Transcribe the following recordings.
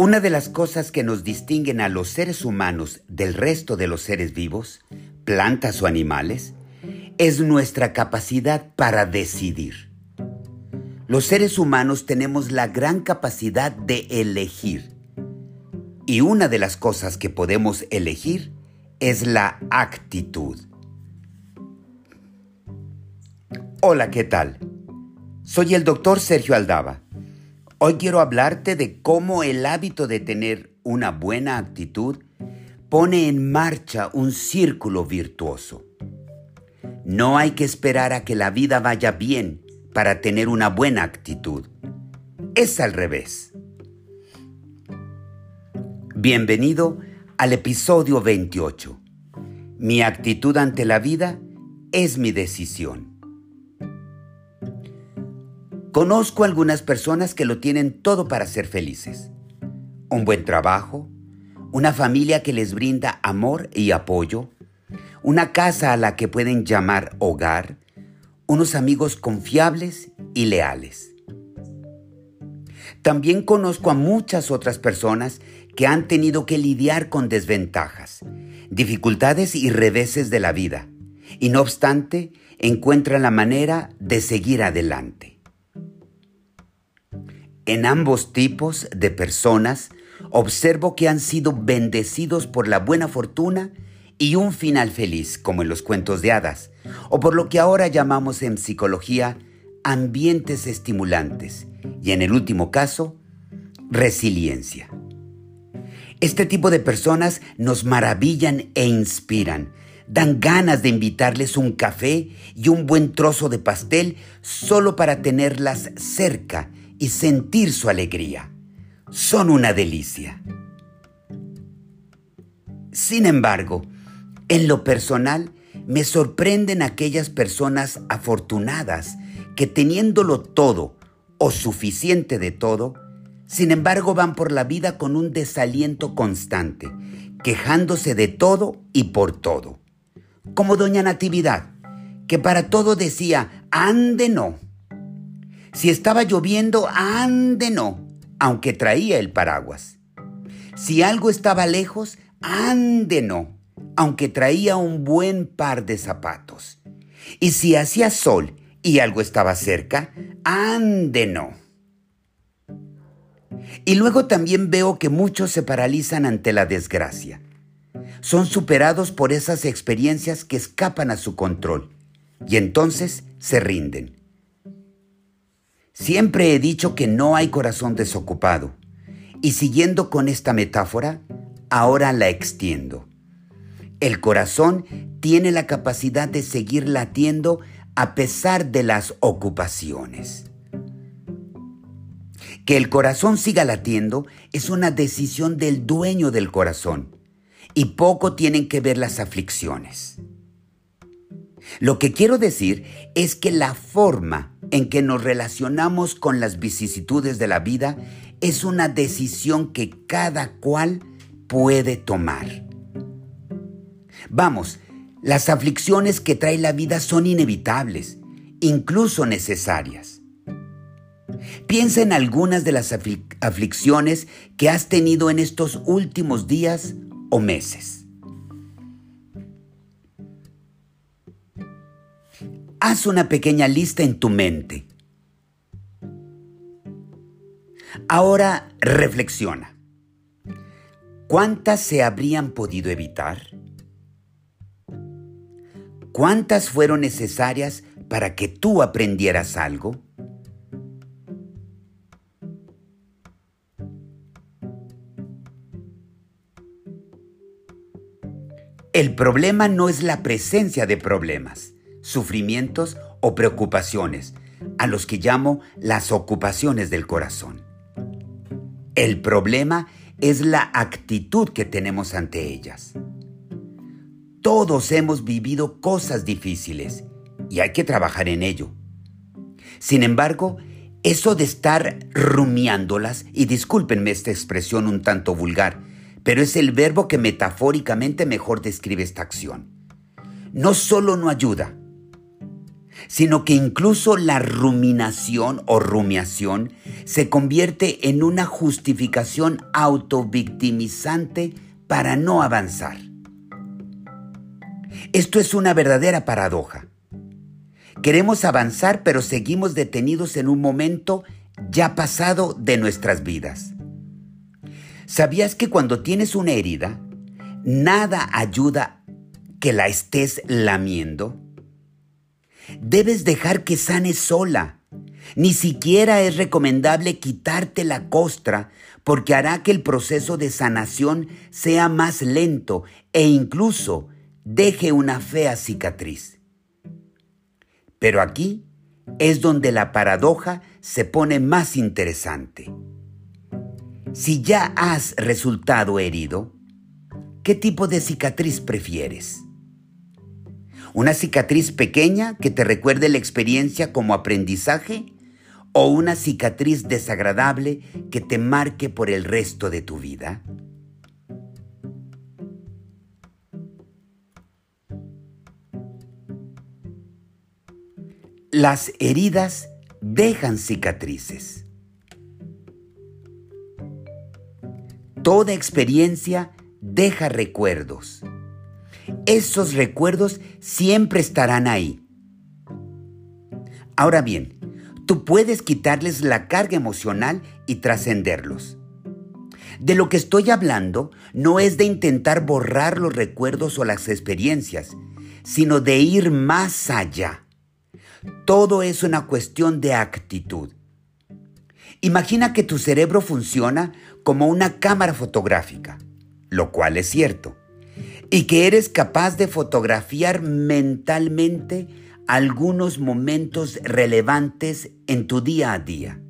Una de las cosas que nos distinguen a los seres humanos del resto de los seres vivos, plantas o animales, es nuestra capacidad para decidir. Los seres humanos tenemos la gran capacidad de elegir. Y una de las cosas que podemos elegir es la actitud. Hola, ¿qué tal? Soy el doctor Sergio Aldaba. Hoy quiero hablarte de cómo el hábito de tener una buena actitud pone en marcha un círculo virtuoso. No hay que esperar a que la vida vaya bien para tener una buena actitud. Es al revés. Bienvenido al episodio 28. Mi actitud ante la vida es mi decisión. Conozco algunas personas que lo tienen todo para ser felices. Un buen trabajo, una familia que les brinda amor y apoyo, una casa a la que pueden llamar hogar, unos amigos confiables y leales. También conozco a muchas otras personas que han tenido que lidiar con desventajas, dificultades y reveses de la vida, y no obstante encuentran la manera de seguir adelante. En ambos tipos de personas observo que han sido bendecidos por la buena fortuna y un final feliz, como en los cuentos de hadas, o por lo que ahora llamamos en psicología ambientes estimulantes, y en el último caso, resiliencia. Este tipo de personas nos maravillan e inspiran, dan ganas de invitarles un café y un buen trozo de pastel solo para tenerlas cerca y sentir su alegría. Son una delicia. Sin embargo, en lo personal, me sorprenden aquellas personas afortunadas que teniéndolo todo o suficiente de todo, sin embargo van por la vida con un desaliento constante, quejándose de todo y por todo. Como doña Natividad, que para todo decía, ande no si estaba lloviendo, ande no, aunque traía el paraguas. Si algo estaba lejos, ande no, aunque traía un buen par de zapatos. Y si hacía sol y algo estaba cerca, ande no. Y luego también veo que muchos se paralizan ante la desgracia. Son superados por esas experiencias que escapan a su control y entonces se rinden. Siempre he dicho que no hay corazón desocupado, y siguiendo con esta metáfora, ahora la extiendo. El corazón tiene la capacidad de seguir latiendo a pesar de las ocupaciones. Que el corazón siga latiendo es una decisión del dueño del corazón y poco tienen que ver las aflicciones. Lo que quiero decir es que la forma en que nos relacionamos con las vicisitudes de la vida es una decisión que cada cual puede tomar. Vamos, las aflicciones que trae la vida son inevitables, incluso necesarias. Piensa en algunas de las aflicciones que has tenido en estos últimos días o meses. Haz una pequeña lista en tu mente. Ahora reflexiona. ¿Cuántas se habrían podido evitar? ¿Cuántas fueron necesarias para que tú aprendieras algo? El problema no es la presencia de problemas sufrimientos o preocupaciones, a los que llamo las ocupaciones del corazón. El problema es la actitud que tenemos ante ellas. Todos hemos vivido cosas difíciles y hay que trabajar en ello. Sin embargo, eso de estar rumiándolas, y discúlpenme esta expresión un tanto vulgar, pero es el verbo que metafóricamente mejor describe esta acción. No solo no ayuda, sino que incluso la ruminación o rumiación se convierte en una justificación autovictimizante para no avanzar. Esto es una verdadera paradoja. Queremos avanzar pero seguimos detenidos en un momento ya pasado de nuestras vidas. ¿Sabías que cuando tienes una herida, nada ayuda que la estés lamiendo? Debes dejar que sane sola. Ni siquiera es recomendable quitarte la costra porque hará que el proceso de sanación sea más lento e incluso deje una fea cicatriz. Pero aquí es donde la paradoja se pone más interesante. Si ya has resultado herido, ¿qué tipo de cicatriz prefieres? ¿Una cicatriz pequeña que te recuerde la experiencia como aprendizaje? ¿O una cicatriz desagradable que te marque por el resto de tu vida? Las heridas dejan cicatrices. Toda experiencia deja recuerdos. Esos recuerdos siempre estarán ahí. Ahora bien, tú puedes quitarles la carga emocional y trascenderlos. De lo que estoy hablando no es de intentar borrar los recuerdos o las experiencias, sino de ir más allá. Todo es una cuestión de actitud. Imagina que tu cerebro funciona como una cámara fotográfica, lo cual es cierto, y que eres capaz de fotografiar mentalmente algunos momentos relevantes en tu día a día.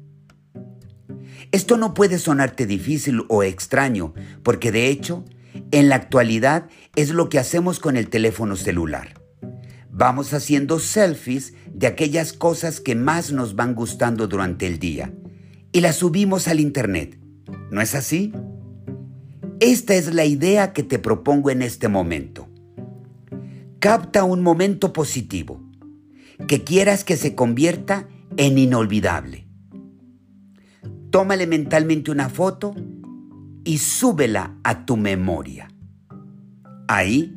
Esto no puede sonarte difícil o extraño, porque de hecho, en la actualidad es lo que hacemos con el teléfono celular. Vamos haciendo selfies de aquellas cosas que más nos van gustando durante el día y las subimos al Internet. ¿No es así? Esta es la idea que te propongo en este momento. Capta un momento positivo que quieras que se convierta en inolvidable. Tómale mentalmente una foto y súbela a tu memoria. Ahí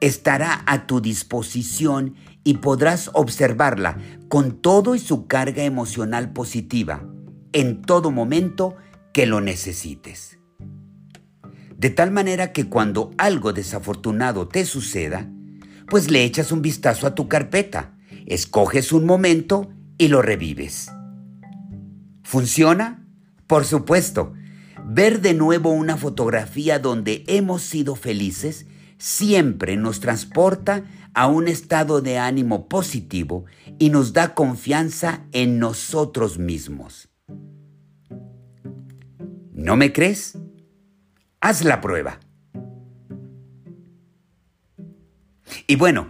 estará a tu disposición y podrás observarla con todo y su carga emocional positiva en todo momento que lo necesites. De tal manera que cuando algo desafortunado te suceda, pues le echas un vistazo a tu carpeta, escoges un momento y lo revives. ¿Funciona? Por supuesto. Ver de nuevo una fotografía donde hemos sido felices siempre nos transporta a un estado de ánimo positivo y nos da confianza en nosotros mismos. ¿No me crees? Haz la prueba. Y bueno,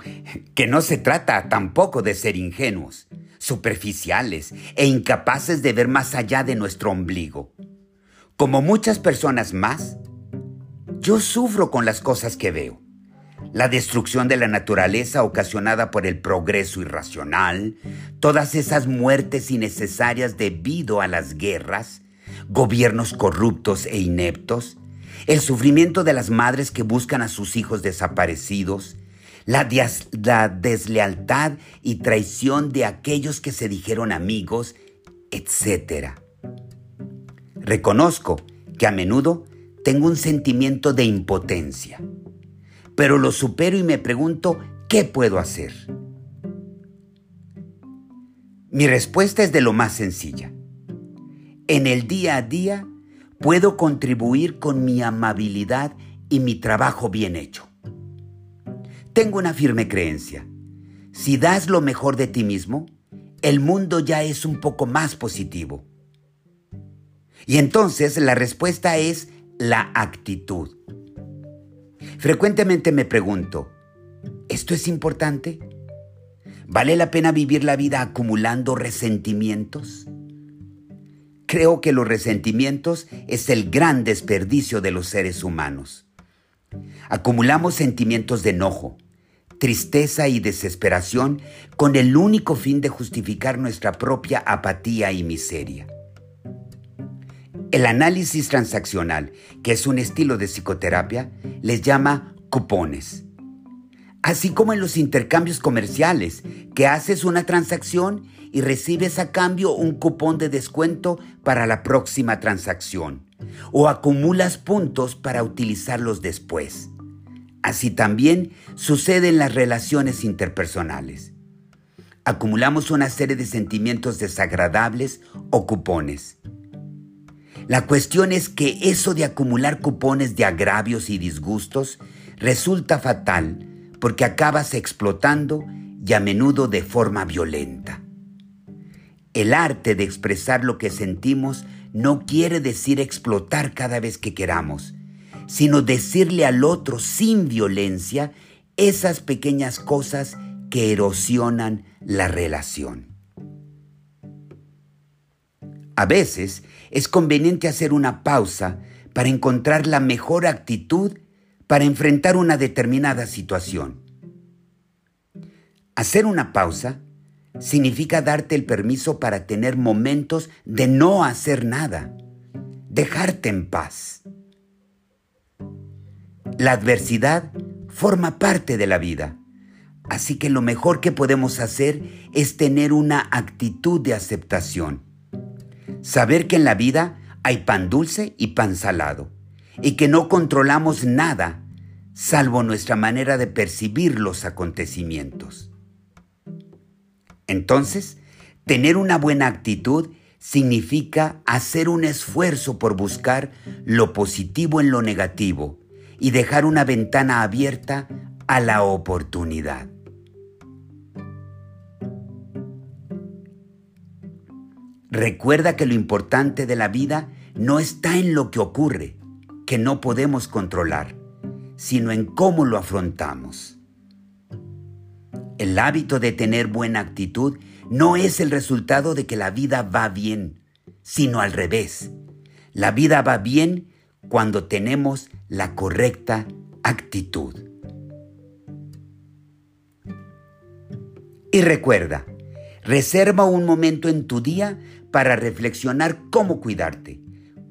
que no se trata tampoco de ser ingenuos, superficiales e incapaces de ver más allá de nuestro ombligo. Como muchas personas más, yo sufro con las cosas que veo. La destrucción de la naturaleza ocasionada por el progreso irracional, todas esas muertes innecesarias debido a las guerras, gobiernos corruptos e ineptos, el sufrimiento de las madres que buscan a sus hijos desaparecidos, la, deslealtad y traición de aquellos que se dijeron amigos, etc. Reconozco que a menudo tengo un sentimiento de impotencia, pero lo supero y me pregunto, ¿qué puedo hacer? Mi respuesta es de lo más sencilla. En el día a día puedo contribuir con mi amabilidad y mi trabajo bien hecho. Tengo una firme creencia. Si das lo mejor de ti mismo, el mundo ya es un poco más positivo. Y entonces la respuesta es la actitud. Frecuentemente me pregunto, ¿esto es importante? ¿Vale la pena vivir la vida acumulando resentimientos? Creo que los resentimientos es el gran desperdicio de los seres humanos. Acumulamos sentimientos de enojo, tristeza y desesperación con el único fin de justificar nuestra propia apatía y miseria. El análisis transaccional, que es un estilo de psicoterapia, les llama cupones. Así como en los intercambios comerciales, que haces una transacción y recibes a cambio un cupón de descuento para la próxima transacción, o acumulas puntos para utilizarlos después. Así también sucede en las relaciones interpersonales. Acumulamos una serie de sentimientos desagradables o cupones. La cuestión es que eso de acumular cupones de agravios y disgustos resulta fatal porque acabas explotando y a menudo de forma violenta. El arte de expresar lo que sentimos no quiere decir explotar cada vez que queramos, sino decirle al otro sin violencia esas pequeñas cosas que erosionan la relación. A veces es conveniente hacer una pausa para encontrar la mejor actitud para enfrentar una determinada situación. Hacer una pausa significa darte el permiso para tener momentos de no hacer nada, dejarte en paz. La adversidad forma parte de la vida, así que lo mejor que podemos hacer es tener una actitud de aceptación. Saber que en la vida hay pan dulce y pan salado, y que no controlamos nada salvo nuestra manera de percibir los acontecimientos. Entonces, tener una buena actitud significa hacer un esfuerzo por buscar lo positivo en lo negativo y dejar una ventana abierta a la oportunidad. Recuerda que lo importante de la vida no está en lo que ocurre, que no podemos controlar, sino en cómo lo afrontamos. El hábito de tener buena actitud no es el resultado de que la vida va bien, sino al revés. La vida va bien cuando tenemos la correcta actitud. Y recuerda, reserva un momento en tu día para reflexionar cómo cuidarte,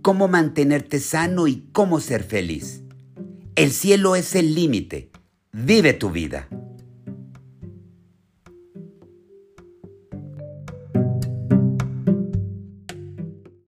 cómo mantenerte sano y cómo ser feliz. El cielo es el límite. Vive tu vida.